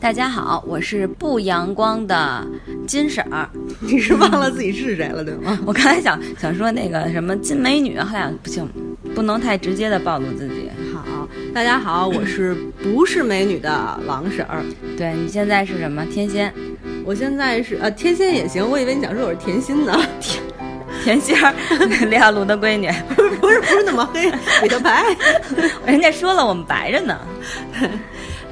大家好，我是不阳光的金婶儿。你是忘了自己是谁了，对吗？我刚才想想说那个什么金美女，好像不行，不能太直接的暴露自己。好，大家好，我是不是美女的王婶儿？对你现在是什么天仙？我现在是呃天仙也行，我以为你想说我是甜心呢。甜 甜心儿，李小璐的闺女。不是不是不是那么黑，比较白。人家说了我们白着呢。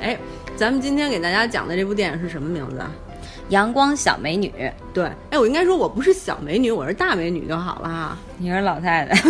哎，咱们今天给大家讲的这部电影是什么名字啊？阳光小美女，对，哎，我应该说我不是小美女，我是大美女就好了哈。你是老太太。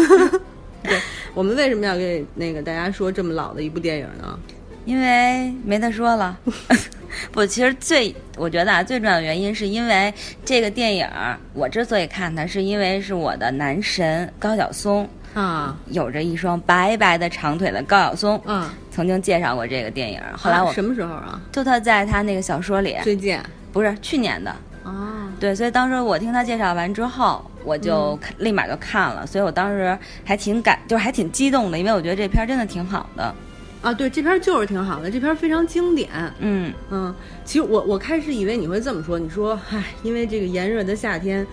对，我们为什么要给那个大家说这么老的一部电影呢？因为没得说了。不，其实最我觉得啊，最重要的原因是因为这个电影，我之所以看它，是因为是我的男神高晓松啊，有着一双白白的长腿的高晓松，嗯，曾经介绍过这个电影。后来我什么时候啊？就他在他那个小说里，最近不是去年的哦？对，所以当时我听他介绍完之后，我就立马就看了，所以我当时还挺感，就是还挺激动的，因为我觉得这片真的挺好的。啊，对，这片就是挺好的，这片非常经典。嗯嗯，其实我我开始以为你会这么说，你说，唉，因为这个炎热的夏天，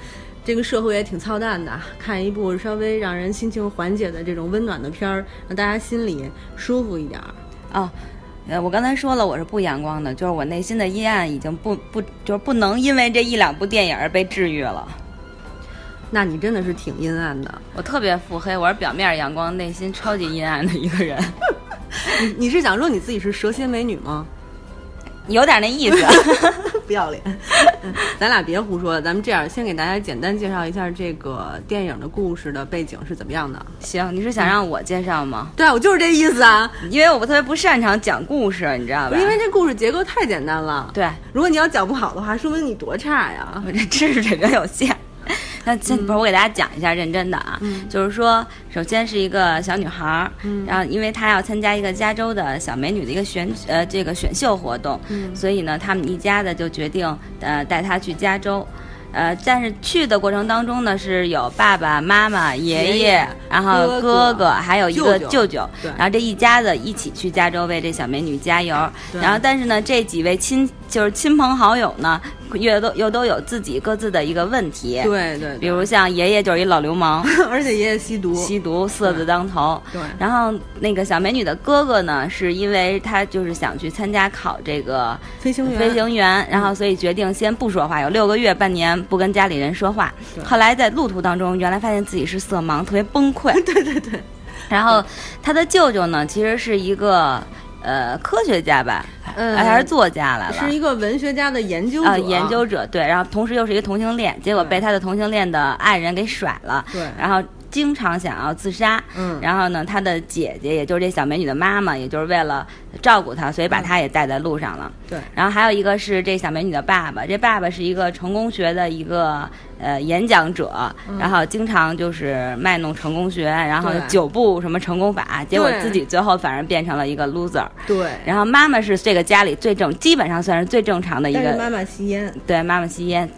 这个社会也挺操蛋的，看一部稍微让人心情缓解的这种温暖的片儿，让大家心里舒服一点儿。哦，呃，我刚才说了，我是不阳光的，就是我内心的阴暗已经不不就是不能因为这一两部电影而被治愈了。那你真的是挺阴暗的，我特别腹黑，我是表面阳光，内心超级阴暗的一个人。你你是想说你自己是蛇蝎美女吗？有点那意思，不要脸。咱俩别胡说了，咱们这样，先给大家简单介绍一下这个电影的故事的背景是怎么样的。行，你是想让我介绍吗？对啊，我就是这意思啊。因为我不特别不擅长讲故事，你知道吧？因为这故事结构太简单了。对，如果你要讲不好的话，说明你多差呀。我这知识水平有限。那先不是我给大家讲一下认真的啊，就是说，首先是一个小女孩儿，然后因为她要参加一个加州的小美女的一个选呃这个选秀活动，所以呢，他们一家子就决定呃带她去加州，呃，但是去的过程当中呢，是有爸爸妈妈、爷爷，然后哥哥，还有一个舅舅，然后这一家子一起去加州为这小美女加油，然后但是呢，这几位亲就是亲朋好友呢。又都又都有自己各自的一个问题，对对，比如像爷爷就是一老流氓，而且爷爷吸毒，吸毒色字当头。对，然后那个小美女的哥哥呢，是因为他就是想去参加考这个飞行员，飞行员，然后所以决定先不说话，有六个月半年不跟家里人说话。后来在路途当中，原来发现自己是色盲，特别崩溃。对对对，然后他的舅舅呢，其实是一个。呃，科学家吧，嗯，还是作家来了，是一个文学家的研究者，研究者对，然后同时又是一个同性恋，结果被他的同性恋的爱人给甩了，对，然后经常想要自杀，嗯，然后呢，他的姐姐，也就是这小美女的妈妈，也就是为了照顾她，所以把她也带在路上了，对，然后还有一个是这小美女的爸爸，这爸爸是一个成功学的一个。呃，演讲者，然后经常就是卖弄成功学，然后九步什么成功法，结果自己最后反而变成了一个 loser。对。然后妈妈是这个家里最正，基本上算是最正常的一个。妈妈吸烟。对，妈妈吸烟，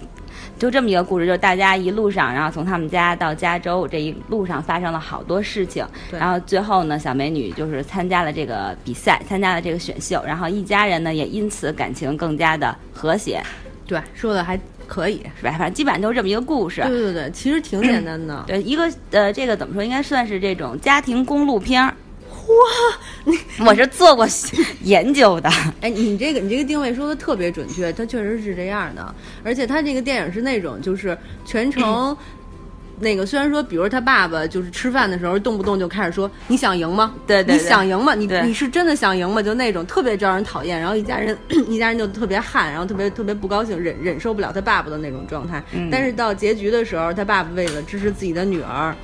就这么一个故事，就是大家一路上，然后从他们家到加州这一路上发生了好多事情。然后最后呢，小美女就是参加了这个比赛，参加了这个选秀，然后一家人呢也因此感情更加的和谐。对，说的还。可以是吧？反正基本上就是这么一个故事。对对对，其实挺简单的。对，一个呃，这个怎么说？应该算是这种家庭公路片儿。哇，你我是做过研究的。哎，你这个你这个定位说的特别准确，它确实是这样的。而且它这个电影是那种就是全程。那个虽然说，比如他爸爸就是吃饭的时候，动不动就开始说：“你想赢吗？对对，你想赢吗？你你是真的想赢吗？”就那种特别招人讨厌，然后一家人一家人就特别汗，然后特别特别不高兴，忍忍受不了他爸爸的那种状态。但是到结局的时候，他爸爸为了支持自己的女儿。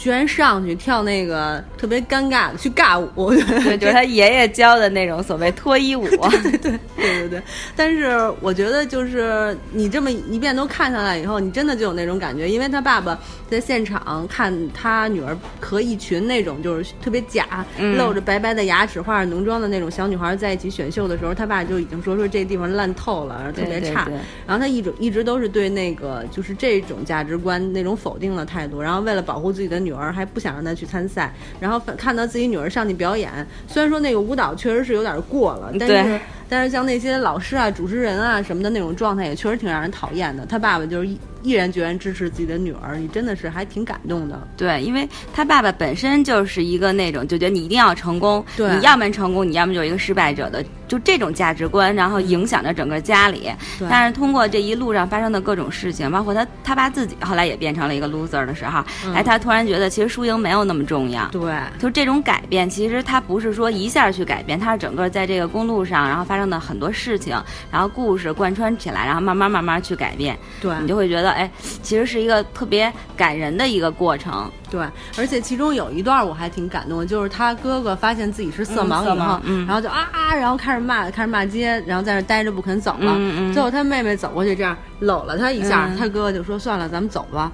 居然上去跳那个特别尴尬的去尬舞，对，就是他爷爷教的那种所谓脱衣舞，对对对对对对。但是我觉得就是你这么一遍都看下来以后，你真的就有那种感觉，因为他爸爸在现场看他女儿和一群那种就是特别假、露着白白的牙齿、化着浓妆的那种小女孩在一起选秀的时候，他爸就已经说说这地方烂透了，特别差。然后他一直一直都是对那个就是这种价值观那种否定的态度，然后为了保护自己的女。女儿还不想让她去参赛，然后看到自己女儿上去表演，虽然说那个舞蹈确实是有点过了，但是但是像那些老师啊、主持人啊什么的那种状态也确实挺让人讨厌的。他爸爸就是一。毅然决然支持自己的女儿，你真的是还挺感动的。对，因为他爸爸本身就是一个那种就觉得你一定要成功，你要么成功，你要么就是一个失败者的，就这种价值观，然后影响着整个家里。但是通过这一路上发生的各种事情，包括他他爸自己后来也变成了一个 loser 的时候，哎，他突然觉得其实输赢没有那么重要。对，就这种改变，其实他不是说一下去改变，他是整个在这个公路上，然后发生的很多事情，然后故事贯穿起来，然后慢慢慢慢去改变。对你就会觉得，哎，其实。是一个特别感人的一个过程，对，而且其中有一段我还挺感动，就是他哥哥发现自己是色盲以后，然后就啊，然后开始骂，开始骂街，然后在那待着不肯走了，最后他妹妹走过去，这样搂了他一下，他哥哥就说算了，咱们走吧。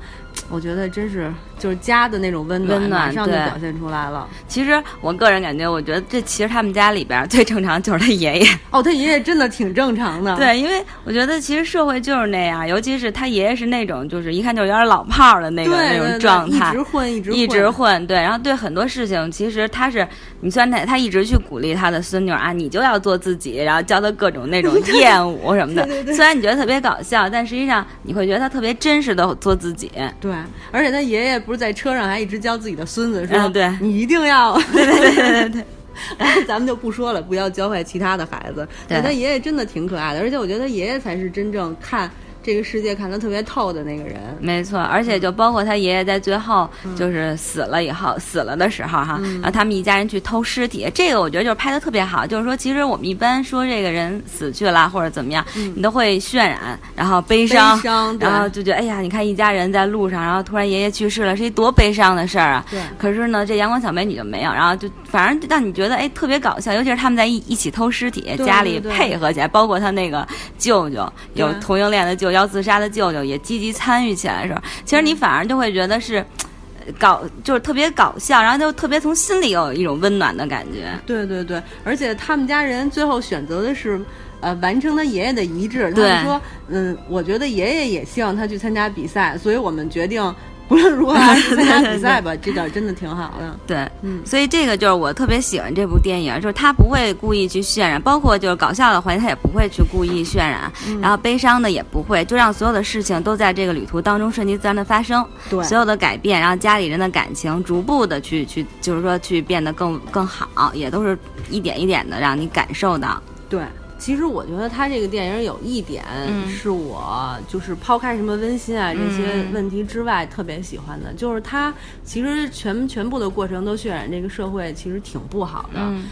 我觉得真是就是家的那种温暖，马上就表现出来了。其实我个人感觉，我觉得这其实他们家里边最正常就是他爷爷。哦，他爷爷真的挺正常的。对，因为我觉得其实社会就是那样，尤其是他爷爷是那种就是一看就有点老炮儿的那个那种状态，一直混，一直一直混。对，然后对很多事情，其实他是你虽然他他一直去鼓励他的孙女啊，你就要做自己，然后教他各种那种厌恶什么的。虽然你觉得特别搞笑，但实际上你会觉得他特别真实的做自己。对。而且他爷爷不是在车上还一直教自己的孙子说：“对你一定要，对对对对对。” 然后咱们就不说了，不要教坏其他的孩子。对他爷爷真的挺可爱的，而且我觉得他爷爷才是真正看。这个世界看得特别透的那个人，没错，而且就包括他爷爷在最后就是死了以后，死了的时候哈，然后他们一家人去偷尸体，这个我觉得就是拍的特别好，就是说其实我们一般说这个人死去了或者怎么样，你都会渲染，然后悲伤，然后就觉得哎呀，你看一家人在路上，然后突然爷爷去世了，是一多悲伤的事儿啊。对。可是呢，这阳光小美女就没有，然后就反正让你觉得哎特别搞笑，尤其是他们在一一起偷尸体，家里配合起来，包括他那个舅舅有同性恋的舅舅。要自杀的舅舅也积极参与起来的时候，其实你反而就会觉得是搞，就是特别搞笑，然后就特别从心里有一种温暖的感觉。对对对，而且他们家人最后选择的是，呃，完成他爷爷的遗志。他们说，嗯，我觉得爷爷也希望他去参加比赛，所以我们决定。无论如何还是参加比赛吧，这点真的挺好的。对，嗯，所以这个就是我特别喜欢这部电影，就是他不会故意去渲染，包括就是搞笑的环节，他也不会去故意渲染，然后悲伤的也不会，就让所有的事情都在这个旅途当中顺其自然的发生。对，所有的改变，然后家里人的感情逐步的去去，就是说去变得更更好，也都是一点一点的让你感受到。对。其实我觉得他这个电影有一点是我就是抛开什么温馨啊这些问题之外特别喜欢的，就是他其实全全部的过程都渲染这个社会其实挺不好的，嗯，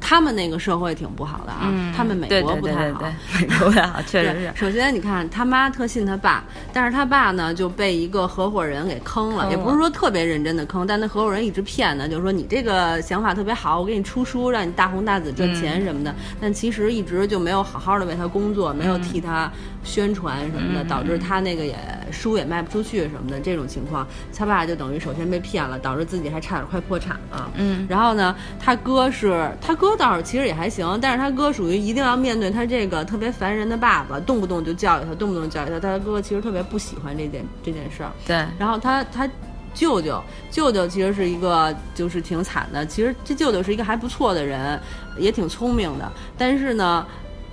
他们那个社会挺不好的啊，他们美国不太好，美国不太好，确实是。首先你看他妈特信他爸，但是他爸呢就被一个合伙人给坑了，也不是说特别认真的坑，但那合伙人一直骗呢，就是说你这个想法特别好，我给你出书让你大红大紫赚钱什么的，但其实一直。就没有好好的为他工作，没有替他宣传什么的，导致他那个也书也卖不出去什么的这种情况，他爸就等于首先被骗了，导致自己还差点快破产了。嗯，然后呢，他哥是他哥倒是其实也还行，但是他哥属于一定要面对他这个特别烦人的爸爸，动不动就教育他，动不动教育他。他哥哥其实特别不喜欢这件这件事儿。对，然后他他。舅舅，舅舅其实是一个，就是挺惨的。其实这舅舅是一个还不错的人，也挺聪明的。但是呢，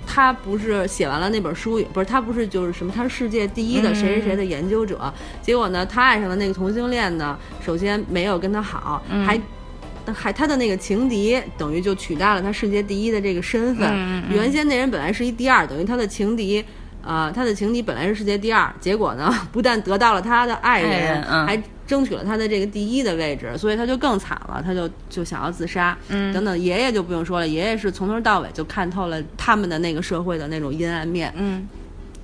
他不是写完了那本书，不是他不是就是什么，他是世界第一的谁谁谁的研究者。结果呢，他爱上了那个同性恋呢，首先没有跟他好，还还他的那个情敌，等于就取代了他世界第一的这个身份。原先那人本来是一第二，等于他的情敌。啊，他的情敌本来是世界第二，结果呢，不但得到了他的爱人，还争取了他的这个第一的位置，所以他就更惨了，他就就想要自杀。嗯，等等，爷爷就不用说了，爷爷是从头到尾就看透了他们的那个社会的那种阴暗面。嗯。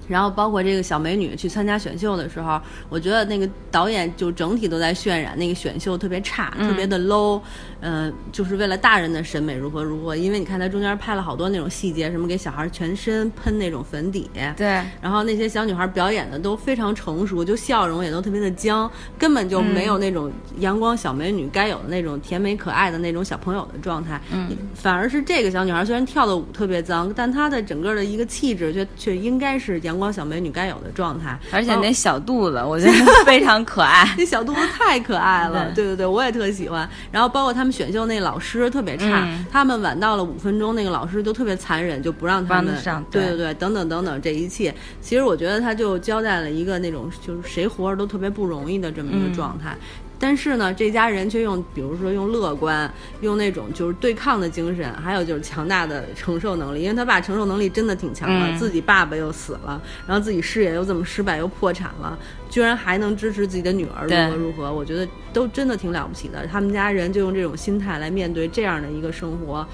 然后包括这个小美女去参加选秀的时候，我觉得那个导演就整体都在渲染那个选秀特别差，特别的 low，嗯，就是为了大人的审美如何如何。因为你看他中间拍了好多那种细节，什么给小孩全身喷那种粉底，对，然后那些小女孩表演的都非常成熟，就笑容也都特别的僵，根本就没有那种阳光小美女该有的那种甜美可爱的那种小朋友的状态。嗯，反而是这个小女孩虽然跳的舞特别脏，但她的整个的一个气质却却应该是阳。阳光小美女该有的状态。而且那小肚子，我觉得 非常可爱。那小肚子太可爱了，对对对，我也特喜欢。然后包括他们选秀那老师特别差，他们晚到了五分钟，那个老师就特别残忍，就不让他们上。对对对，等等等等，这一切，其实我觉得他就交代了一个那种就是谁活着都特别不容易的这么一个状态。但是呢，这家人却用，比如说用乐观，用那种就是对抗的精神，还有就是强大的承受能力。因为他爸承受能力真的挺强的，自己爸爸又死了，然后自己事业又这么失败，又破产了，居然还能支持自己的女儿如何如何，我觉得都真的挺了不起的。他们家人就用这种心态来面对这样的一个生活。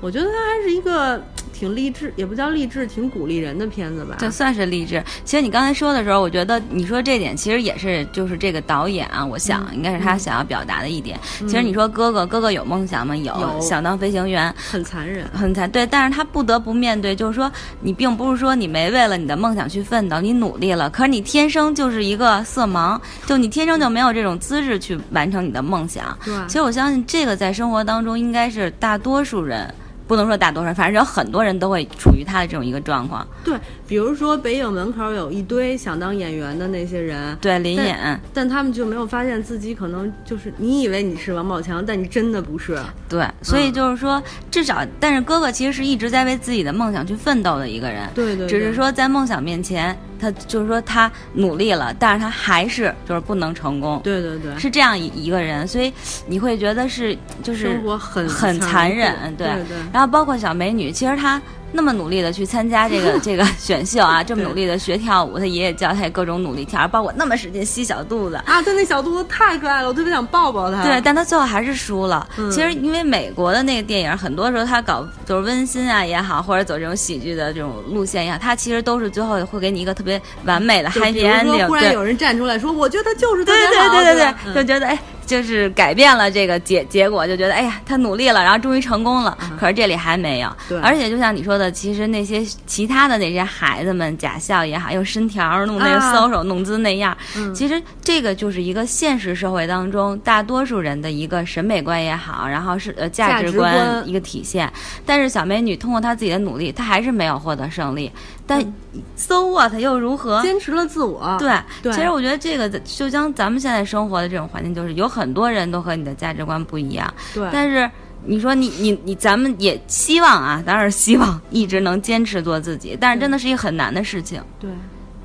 我觉得它还是一个挺励志，也不叫励志，挺鼓励人的片子吧。就算是励志。其实你刚才说的时候，我觉得你说这点其实也是，就是这个导演啊，我想应该是他想要表达的一点。其实你说哥哥，哥哥有梦想吗？有，想当飞行员。很残忍，很残对，但是他不得不面对，就是说你并不是说你没为了你的梦想去奋斗，你努力了，可是你天生就是一个色盲，就你天生就没有这种资质去完成你的梦想。对。其实我相信这个在生活当中应该是大多数人。不能说大多数人，反正有很多人都会处于他的这种一个状况。对，比如说北影门口有一堆想当演员的那些人，对，林演，但他们就没有发现自己可能就是你以为你是王宝强，但你真的不是。对，所以就是说，至少，但是哥哥其实是一直在为自己的梦想去奋斗的一个人。对对。只是说在梦想面前。他就是说，他努力了，但是他还是就是不能成功。对对对，是这样一一个人，所以你会觉得是就是生活很很残忍，对对。然后包括小美女，其实她。那么努力的去参加这个 这个选秀啊，这么努力的学跳舞，他爷爷教他也各种努力跳，包括那么使劲吸小肚子啊，他那小肚子太可爱了，我特别想抱抱他。对，但他最后还是输了。其实因为美国的那个电影，很多时候他搞就是温馨啊也好，或者走这种喜剧的这种路线也好，他其实都是最后会给你一个特别完美的 happy ending。忽然有人站出来说，我觉得他就是对对对对对，就觉得哎。就是改变了这个结结果，就觉得哎呀，他努力了，然后终于成功了。可是这里还没有。对。而且就像你说的，其实那些其他的那些孩子们假笑也好，又伸条弄那个搔首弄姿那样，其实这个就是一个现实社会当中大多数人的一个审美观也好，然后是呃价值观一个体现。但是小美女通过她自己的努力，她还是没有获得胜利。但 so what 又如何？坚持了自我。对。其实我觉得这个就像咱们现在生活的这种环境，就是有很。很多人都和你的价值观不一样，对。但是你说你你你，咱们也希望啊，当然希望一直能坚持做自己，但是真的是一个很难的事情。对，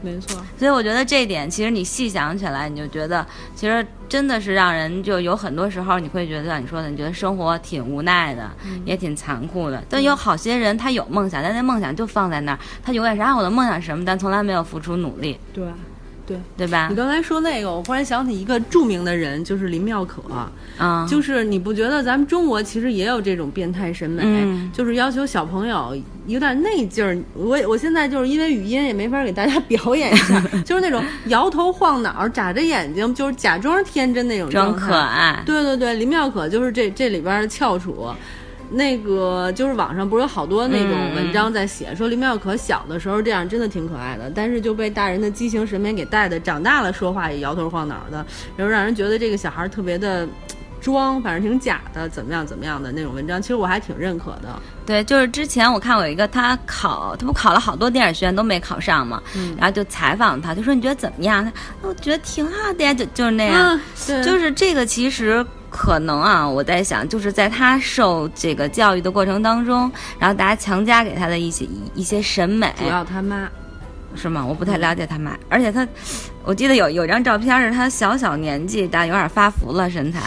没错。所以我觉得这一点，其实你细想起来，你就觉得其实真的是让人就有很多时候你会觉得像你说的，你觉得生活挺无奈的，也挺残酷的。但有好些人他有梦想，但那梦想就放在那儿，他永远是啊我的梦想是什么，但从来没有付出努力。对。对对吧？你刚才说那个，我忽然想起一个著名的人，就是林妙可。啊，就是你不觉得咱们中国其实也有这种变态审美，就是要求小朋友有点那劲儿。我我现在就是因为语音也没法给大家表演一下，就是那种摇头晃脑、眨着眼睛，就是假装天真那种装可爱。对对对，林妙可就是这这里边的翘楚。那个就是网上不是有好多那种文章在写，说林妙可小的时候这样真的挺可爱的，但是就被大人的畸形审美给带的，长大了说话也摇头晃脑的，然后让人觉得这个小孩特别的 装，反正挺假的，怎么样怎么样的那种文章，其实我还挺认可的。对，就是之前我看有一个他考，他不考了好多电影学院都没考上嘛，然后就采访他，就说你觉得怎么样？他我觉得挺好的呀，就就是那样，就是这个其实。可能啊，我在想，就是在他受这个教育的过程当中，然后大家强加给他的一些一些审美，主要他妈，是吗？我不太了解他妈，而且他。我记得有有张照片是他小小年纪，但有点发福了身材，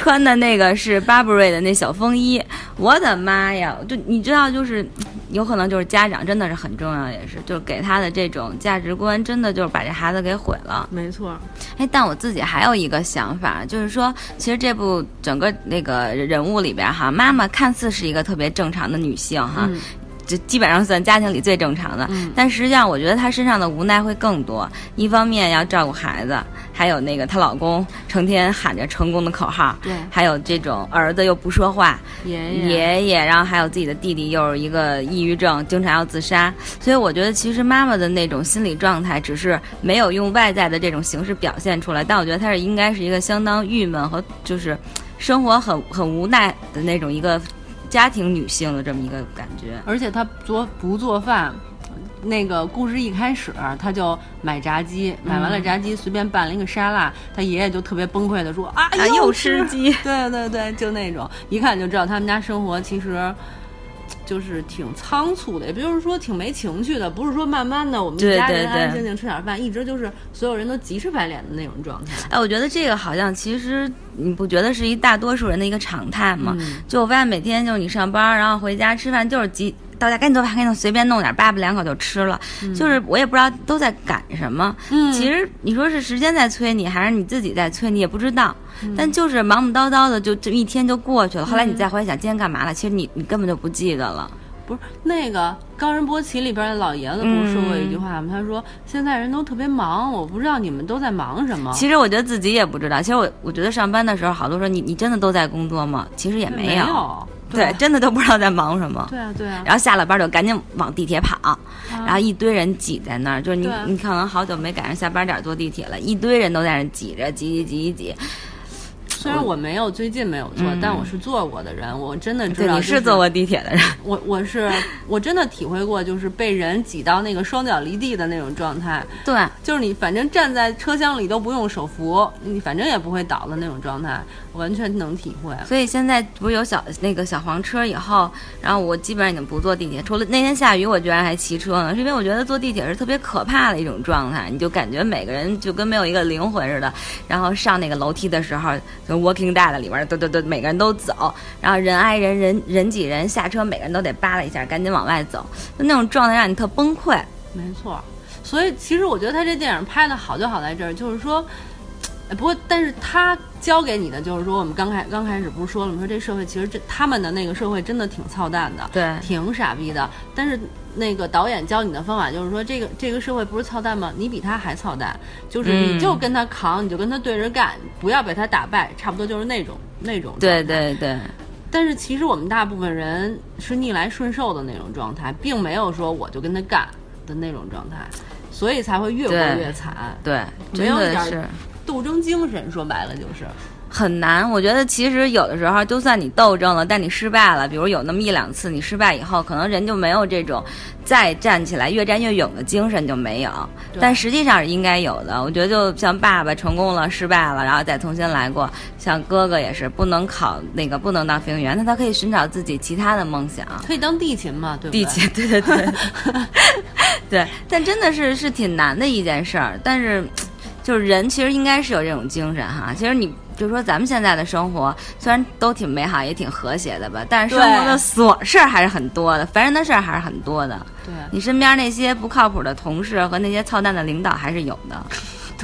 穿的那个是 Burberry 的那小风衣。我的妈呀！就你知道，就是有可能就是家长真的是很重要，也是就是给他的这种价值观，真的就是把这孩子给毁了。没错。哎，但我自己还有一个想法，就是说，其实这部整个那个人物里边哈，妈妈看似是一个特别正常的女性哈。就基本上算家庭里最正常的，但实际上我觉得她身上的无奈会更多。一方面要照顾孩子，还有那个她老公成天喊着成功的口号，对，还有这种儿子又不说话，爷爷，爷爷，然后还有自己的弟弟又是一个抑郁症，经常要自杀。所以我觉得其实妈妈的那种心理状态，只是没有用外在的这种形式表现出来，但我觉得她是应该是一个相当郁闷和就是生活很很无奈的那种一个。家庭女性的这么一个感觉，而且她做不做饭，那个故事一开始，他就买炸鸡，买完了炸鸡，随便拌了一个沙拉，他爷爷就特别崩溃的说啊，又吃鸡，对对对，就那种，一看就知道他们家生活其实。就是挺仓促的，也不就是说挺没情趣的，不是说慢慢的我们一家人安安静静吃点饭，一直就是所有人都急赤白脸的那种状态。哎，我觉得这个好像其实你不觉得是一大多数人的一个常态吗？就我发现每天就是你上班，然后回家吃饭就是急。到家赶紧做饭，赶紧随便弄点，叭叭两口就吃了。就是我也不知道都在赶什么。嗯，其实你说是时间在催你，还是你自己在催你，也不知道。但就是忙忙叨叨的，就就一天就过去了。后来你再回想今天干嘛了，其实你你根本就不记得了。不是那个《高人波奇》里边的老爷子不是说过一句话吗？他说现在人都特别忙，我不知道你们都在忙什么。其实我觉得自己也不知道。其实我我觉得上班的时候，好多时候你你真的都在工作吗？其实也没有。对，真的都不知道在忙什么。对啊，对啊。然后下了班就赶紧往地铁跑，然后一堆人挤在那儿，就是你你可能好久没赶上下班点坐地铁了，一堆人都在那挤着挤挤挤挤。虽然我没有最近没有坐，但我是坐过的人，我真的知道你是坐过地铁的人。我我是我真的体会过，就是被人挤到那个双脚离地的那种状态。对，就是你反正站在车厢里都不用手扶，你反正也不会倒的那种状态，完全能体会。所以现在不是有小那个小黄车以后，然后我基本上已经不坐地铁，除了那天下雨，我居然还骑车呢，是因为我觉得坐地铁是特别可怕的一种状态，你就感觉每个人就跟没有一个灵魂似的，然后上那个楼梯的时候。Walking Dead 里边，都都都，每个人都走，然后人挨人，人人挤人，下车每个人都得扒拉一下，赶紧往外走，就那种状态让你特崩溃。没错，所以其实我觉得他这电影拍的好就好在这儿，就是说，不过但是他教给你的就是说，我们刚开刚开始不是说了吗？说这社会其实这他们的那个社会真的挺操蛋的，对，挺傻逼的，但是。那个导演教你的方法就是说，这个这个社会不是操蛋吗？你比他还操蛋，就是你就跟他扛，你就跟他对着干，不要被他打败，差不多就是那种那种。对对对。但是其实我们大部分人是逆来顺受的那种状态，并没有说我就跟他干的那种状态，所以才会越过越惨。对，没有一点斗争精神，说白了就是。很难，我觉得其实有的时候，就算你斗争了，但你失败了，比如有那么一两次你失败以后，可能人就没有这种再站起来越战越勇的精神就没有。但实际上是应该有的。我觉得就像爸爸成功了，失败了，然后再重新来过。像哥哥也是不能考那个不能当飞行员，那他可以寻找自己其他的梦想，可以当地勤嘛，对吧地勤，对对对，对。但真的是是挺难的一件事儿。但是就是人其实应该是有这种精神哈。其实你。就是说，咱们现在的生活虽然都挺美好，也挺和谐的吧，但是生活的琐事儿还是很多的，烦人的事儿还是很多的。对你身边那些不靠谱的同事和那些操蛋的领导还是有的。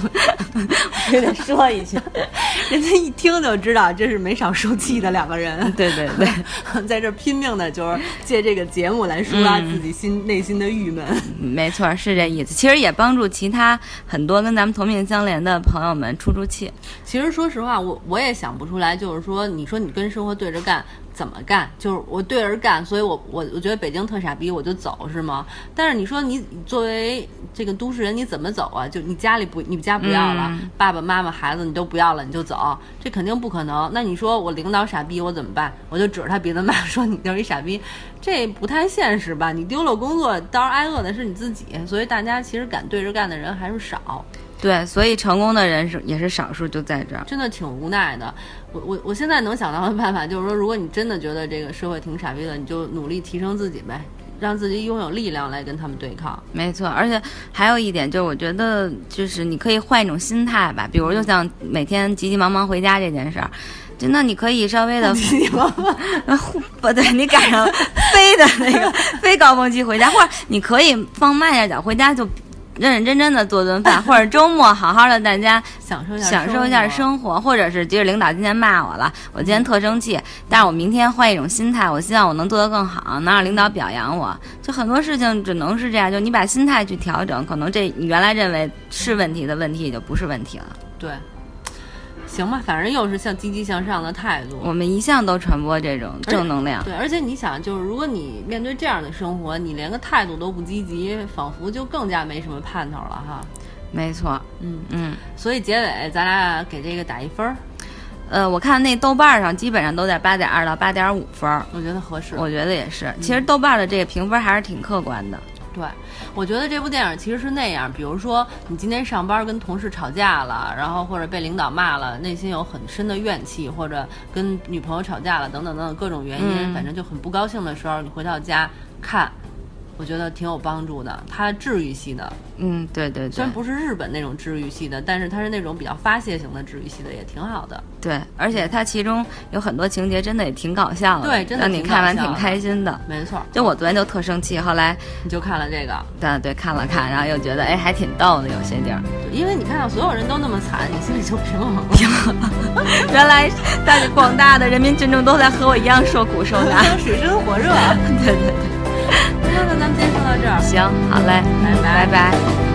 对，得说一下，人家一听就知道这是没少受气的两个人。对 对对，在这拼命的，就是借这个节目来抒发自己心内心的郁闷。没错，是这意思。其实也帮助其他很多跟咱们同命相连的朋友们出出气。其实说实话，我我也想不出来，就是说，你说你跟生活对着干。怎么干？就是我对着干，所以我我我觉得北京特傻逼，我就走是吗？但是你说你作为这个都市人，你怎么走啊？就你家里不，你们家不要了，爸爸妈妈孩子你都不要了，你就走，这肯定不可能。那你说我领导傻逼，我怎么办？我就指着他鼻子骂，说你就是一傻逼，这不太现实吧？你丢了工作，到时候挨饿的是你自己。所以大家其实敢对着干的人还是少。对，所以成功的人是也是少数，就在这儿，真的挺无奈的。我我我现在能想到的办法就是说，如果你真的觉得这个社会挺傻逼的，你就努力提升自己呗，让自己拥有力量来跟他们对抗。没错，而且还有一点就是，我觉得就是你可以换一种心态吧，比如就像每天急急忙忙回家这件事儿，真的你可以稍微的 急急忙忙 不对，你赶上飞的那个飞高峰期回家，或者你可以放慢一点脚回家就。认认真真的做顿饭，或者周末好好的，大家享受一下享受一下生活，或者是即使领导今天骂我了，我今天特生气，但是我明天换一种心态，我希望我能做得更好，能让领导表扬我。就很多事情只能是这样，就你把心态去调整，可能这你原来认为是问题的问题也就不是问题了。对。行吧，反正又是向积极向上的态度。我们一向都传播这种正能量。对，而且你想，就是如果你面对这样的生活，你连个态度都不积极，仿佛就更加没什么盼头了哈。没错，嗯嗯。所以结尾咱俩给这个打一分儿。呃，我看那豆瓣上基本上都在八点二到八点五分。我觉得合适。我觉得也是。其实豆瓣的这个评分还是挺客观的。对，我觉得这部电影其实是那样，比如说你今天上班跟同事吵架了，然后或者被领导骂了，内心有很深的怨气，或者跟女朋友吵架了，等等等等各种原因，反正就很不高兴的时候，你回到家看。我觉得挺有帮助的，它治愈系的，嗯，对对对，虽然不是日本那种治愈系的，但是它是那种比较发泄型的治愈系的，也挺好的。对，而且它其中有很多情节真的也挺搞笑的，对，真的让你看完挺开心的。没错，就我昨天就特生气，后来你就看了这个，对对，看了看，然后又觉得哎还挺逗的，有些地儿。因为你看到所有人都那么惨，你心里就平衡了。原来大广大的人民群众都在和我一样受苦受难，水深火热。对 对对。那咱们今天就到这儿，行，好嘞，拜拜拜。